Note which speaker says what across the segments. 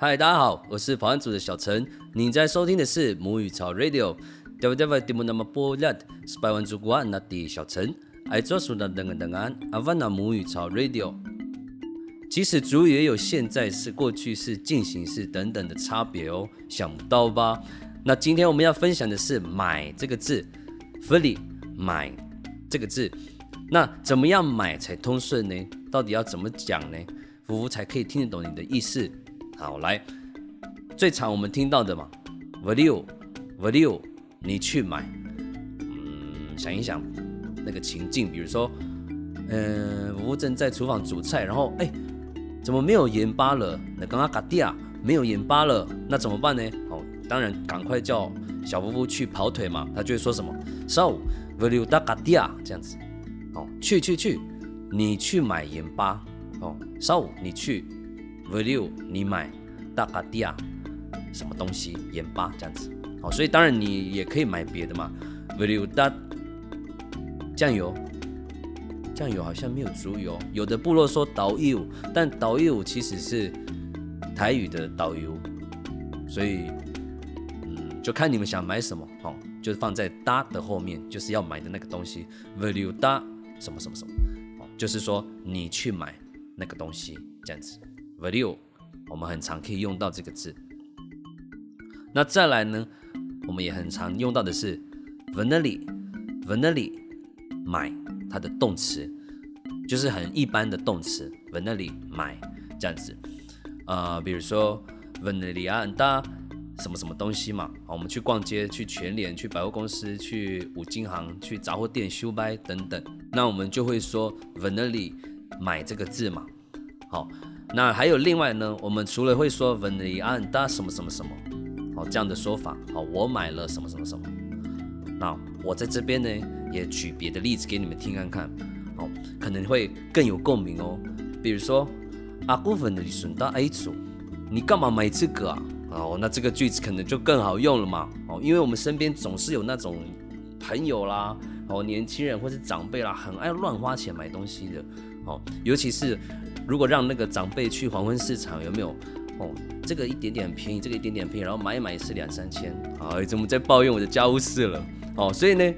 Speaker 1: 嗨，大家好，我是跑案组的小陈。你在收听的是母语潮 Radio。d e v d e v d m nama b o l a t 是百万主播那的小陈。爱做数的等个等安，阿凡那母语潮 Radio。即使主语也有现在式、过去式、进行式等等的差别哦，想不到吧？那今天我们要分享的是“买”这个字 f u l l y 买这个字。那怎么样买才通顺呢？到底要怎么讲呢？服务才可以听得懂你的意思。好，来，最常我们听到的嘛，value，value，你去买，嗯，想一想那个情境，比如说，嗯，服务正在厨房煮菜，然后，哎，怎么没有盐巴了？那刚刚嘎地啊，没有盐巴了，那怎么办呢？哦，当然赶快叫小夫妇去跑腿嘛，他就会说什么，so，value 哒嘎地啊，这样子，哦，去去去，你去买盐巴，哦，so 你去。Value 你买大卡地亚什么东西盐巴这样子，好，所以当然你也可以买别的嘛。value 大酱油，酱油好像没有猪油，有的部落说导游，但导游其实是台语的导游，所以嗯，就看你们想买什么，好，就是放在搭的后面，就是要买的那个东西。value 搭什么什么什么，哦，就是说你去买那个东西这样子。value，我们很常可以用到这个字。那再来呢，我们也很常用到的是 vanilla，vanilla 买它的动词，就是很一般的动词 vanilla 买这样子。呃，比如说 vanilla 大什么什么东西嘛，我们去逛街，去全联，去百货公司，去五金行，去杂货店修掰等等，那我们就会说 vanilla 买这个字嘛，好。那还有另外呢，我们除了会说 vanilla 什么什么什么，好这样的说法，好我买了什么什么什么。那我在这边呢也举别的例子给你们听看看，好可能会更有共鸣哦。比如说阿姑粉的顺大 A 组，你干嘛买这个啊？哦，那这个句子可能就更好用了嘛。哦，因为我们身边总是有那种朋友啦，哦年轻人或是长辈啦，很爱乱花钱买东西的。哦，尤其是。如果让那个长辈去黄昏市场，有没有？哦，这个一点点便宜，这个一点点便宜，然后买一买也是两三千，好，怎么在抱怨我的家务事了？哦，所以呢，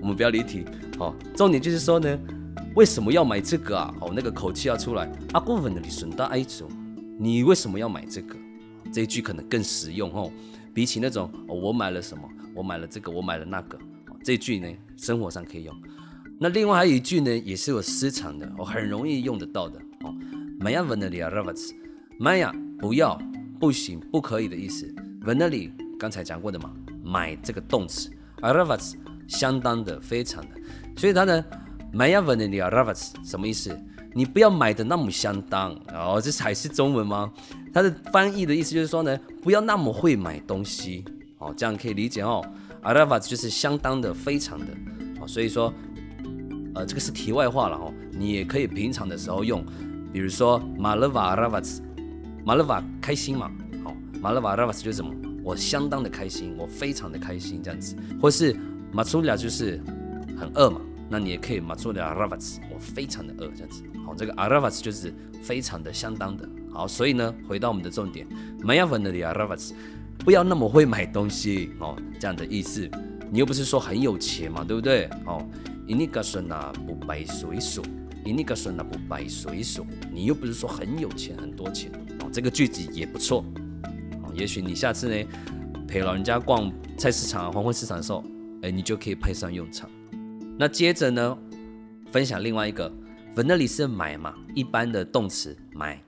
Speaker 1: 我们不要离题。哦，重点就是说呢，为什么要买这个啊？哦，那个口气要出来。阿姑问的你顺大哀求，你为什么要买这个？这一句可能更实用哦，比起那种我买了什么，我买了这个，我买了那个，哦这句呢，生活上可以用。那另外还有一句呢，也是有私藏的，我很容易用得到的。哦，maya vanilla ravats，maya 不要，不行，不可以的意思。vanilla 刚才讲过的嘛，买这个动词，ravats 相当的，非常的，所以它呢，maya vanilla ravats 什么意思？你不要买的那么相当哦，这才是中文吗？它的翻译的意思就是说呢，不要那么会买东西哦，这样可以理解哦。ravats 就是相当的，非常的，哦，所以说，呃，这个是题外话了哦，你也可以平常的时候用。比如说马勒瓦拉瓦斯，马勒瓦开心嘛？好，马勒瓦拉瓦斯就是什么？我相当的开心，我非常的开心这样子。或是马苏利亚就是很饿嘛？那你也可以马苏利亚拉瓦斯，我非常的饿这样子。好，这个阿拉瓦斯就是非常的、相当的。好，所以呢，回到我们的重点，买亚粉的阿拉瓦斯，不要那么会买东西哦，这样的意思。你又不是说很有钱嘛，对不对？哦，伊尼格孙呐不白数一数。你那个说那不白说一说，你又不是说很有钱很多钱哦，这个句子也不错哦。也许你下次呢陪老人家逛菜市场、黄昏市场的时候，哎，你就可以派上用场。那接着呢，分享另外一个，vanilla 是买嘛，一般的动词买。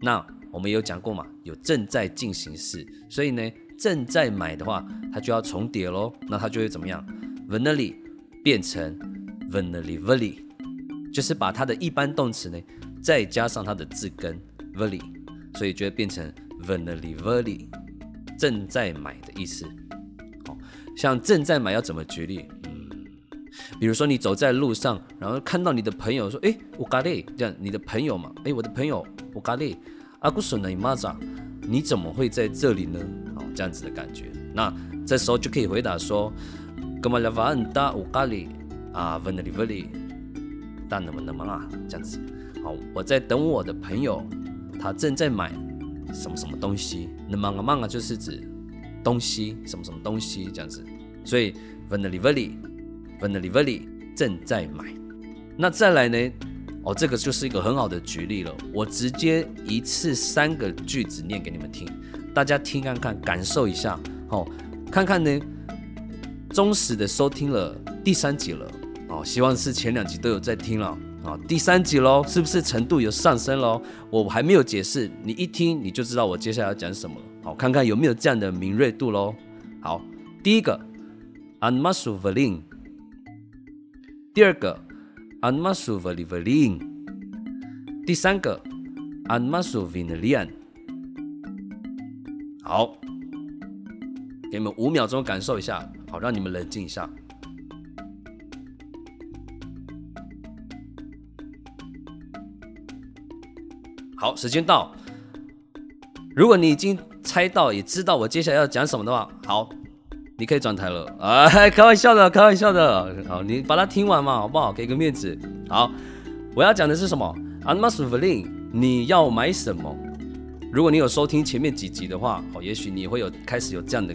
Speaker 1: 那我们有讲过嘛，有正在进行式，所以呢，正在买的话，它就要重叠喽。那它就会怎么样？vanilla 变成 vanilla。就是把它的一般动词呢，再加上它的字根 vali，所以就会变成 vanilla vali，正在买的意思。哦，像正在买要怎么举例？嗯，比如说你走在路上，然后看到你的朋友说：“哎，我咖喱。”这样你的朋友嘛，哎，我的朋友我咖喱。阿古索内马扎，你怎么会在这里呢？哦，这样子的感觉。那这时候就可以回答说：“干嘛来玩打我咖喱啊？vanilla vali。”但那么那么啊，这样子，好，我在等我的朋友，他正在买什么什么东西，那 manga manga 就是指东西什么什么东西这样子，所以 vanillivali vanillivali 正在买。那再来呢？哦，这个就是一个很好的举例了。我直接一次三个句子念给你们听，大家听看看，感受一下。哦，看看呢，忠实的收听了第三集了。哦，希望是前两集都有在听了。啊，第三集喽，是不是程度有上升喽？我还没有解释，你一听你就知道我接下来要讲什么了。好，看看有没有这样的敏锐度喽。好，第一个，unmasu valin。第二个，unmasu valin。第三个，unmasu vinilian。好，给你们五秒钟感受一下，好，让你们冷静一下。好，时间到。如果你已经猜到，也知道我接下来要讲什么的话，好，你可以转台了。啊，开玩笑的，开玩笑的。好，你把它听完嘛，好不好？给个面子。好，我要讲的是什么 a n m a s v l i n 你要买什么？如果你有收听前面几集的话，哦，也许你会有开始有这样的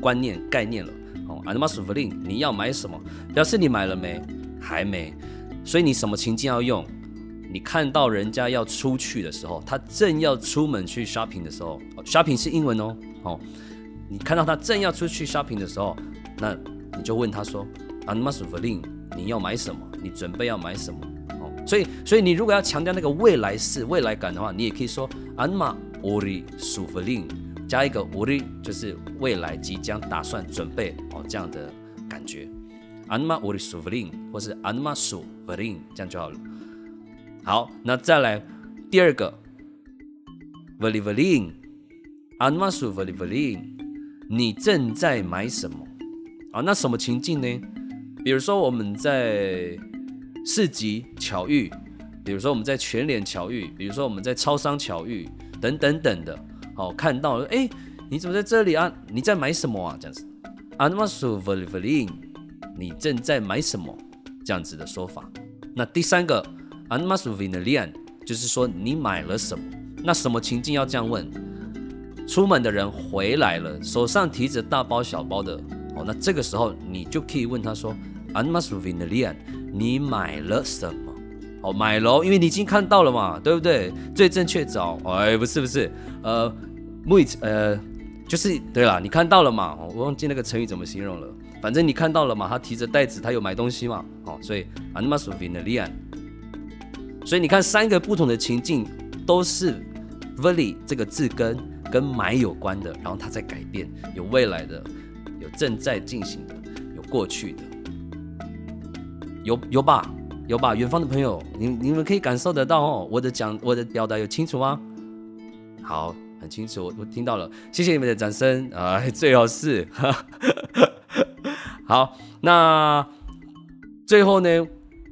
Speaker 1: 观念概念了。哦 a n m a s v l i n 你要买什么？表示你买了没？还没。所以你什么情境要用？你看到人家要出去的时候，他正要出门去 shopping 的时候，shopping 是英文哦，哦，你看到他正要出去 shopping 的时候，那你就问他说，anma suvelin，你要买什么？你准备要买什么？哦，所以，所以你如果要强调那个未来式、未来感的话，你也可以说 anma ori suvelin，加一个 ori 就是未来即将打算准备哦这样的感觉 anma ori suvelin 或是 anma suvelin，这样就好了。好，那再来第二个 v a l i v a l i n a n m a s u v a l i v a l i n 你正在买什么？啊，那什么情境呢？比如说我们在市集巧遇，比如说我们在全脸巧遇，比如说我们在超商巧遇，等等等的。好，看到了，哎，你怎么在这里啊？你在买什么啊？这样子 a n m a s u v a l i v a l i n 你正在买什么？这样子的说法。那第三个。Anmasu vinilian，就是说你买了什么？那什么情境要这样问？出门的人回来了，手上提着大包小包的，哦，那这个时候你就可以问他说：Anmasu vinilian，你买了什么？哦，买了，因为你已经看到了嘛，对不对？最正确找，哎，不是不是，呃，木呃，就是对了，你看到了嘛？我忘记那个成语怎么形容了，反正你看到了嘛，他提着袋子，他有买东西嘛，哦，所以 Anmasu vinilian。所以你看，三个不同的情境都是 “vali” 这个字根跟买有关的，然后它在改变，有未来的，有正在进行的，有过去的，有有吧，有吧，远方的朋友，你你们可以感受得到哦，我的讲我的表达有清楚吗？好，很清楚，我我听到了，谢谢你们的掌声啊，最好是，好，那最后呢，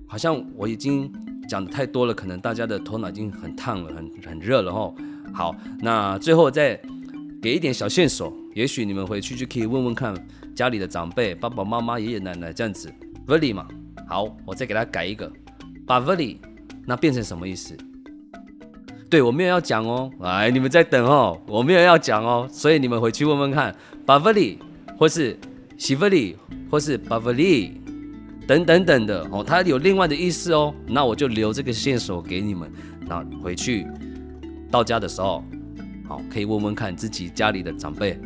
Speaker 1: 好像我已经。讲的太多了，可能大家的头脑已经很烫了，很很热了吼。好，那最后再给一点小线索，也许你们回去就可以问问看家里的长辈，爸爸妈妈、爷爷奶奶这样子。Vali 嘛，好，我再给他改一个，把 Vali 那变成什么意思？对我没有要讲哦，哎，你们在等哦，我没有要讲哦，所以你们回去问问看，把 Vali 或是洗 Vali 或是把 Vali。等等等的哦它有另外的意思哦那我就留这个线索给你们。那回去到家的时候好可以问问看自己家里的长辈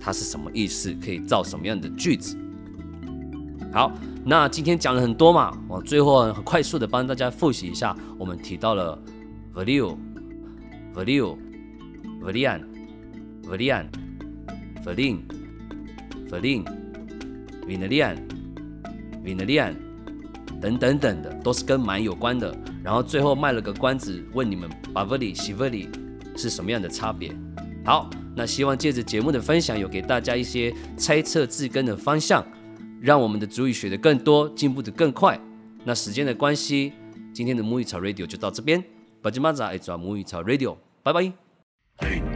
Speaker 1: 它是什么意思可以造什么样的句子。好那今天讲了很多嘛我最后很快速的帮大家复习一下我们提到了 value value valiant valiant valiant valiant vene rien rien Vinilian 等等等的，都是跟蛮有关的。然后最后卖了个关子，问你们 b a v a r i s i v a r i 是什么样的差别？好，那希望借着节目的分享，有给大家一些猜测字根的方向，让我们的主语学得更多，进步得更快。那时间的关系，今天的母语草 Radio 就到这边。巴吉玛扎爱抓母语草 Radio，拜拜。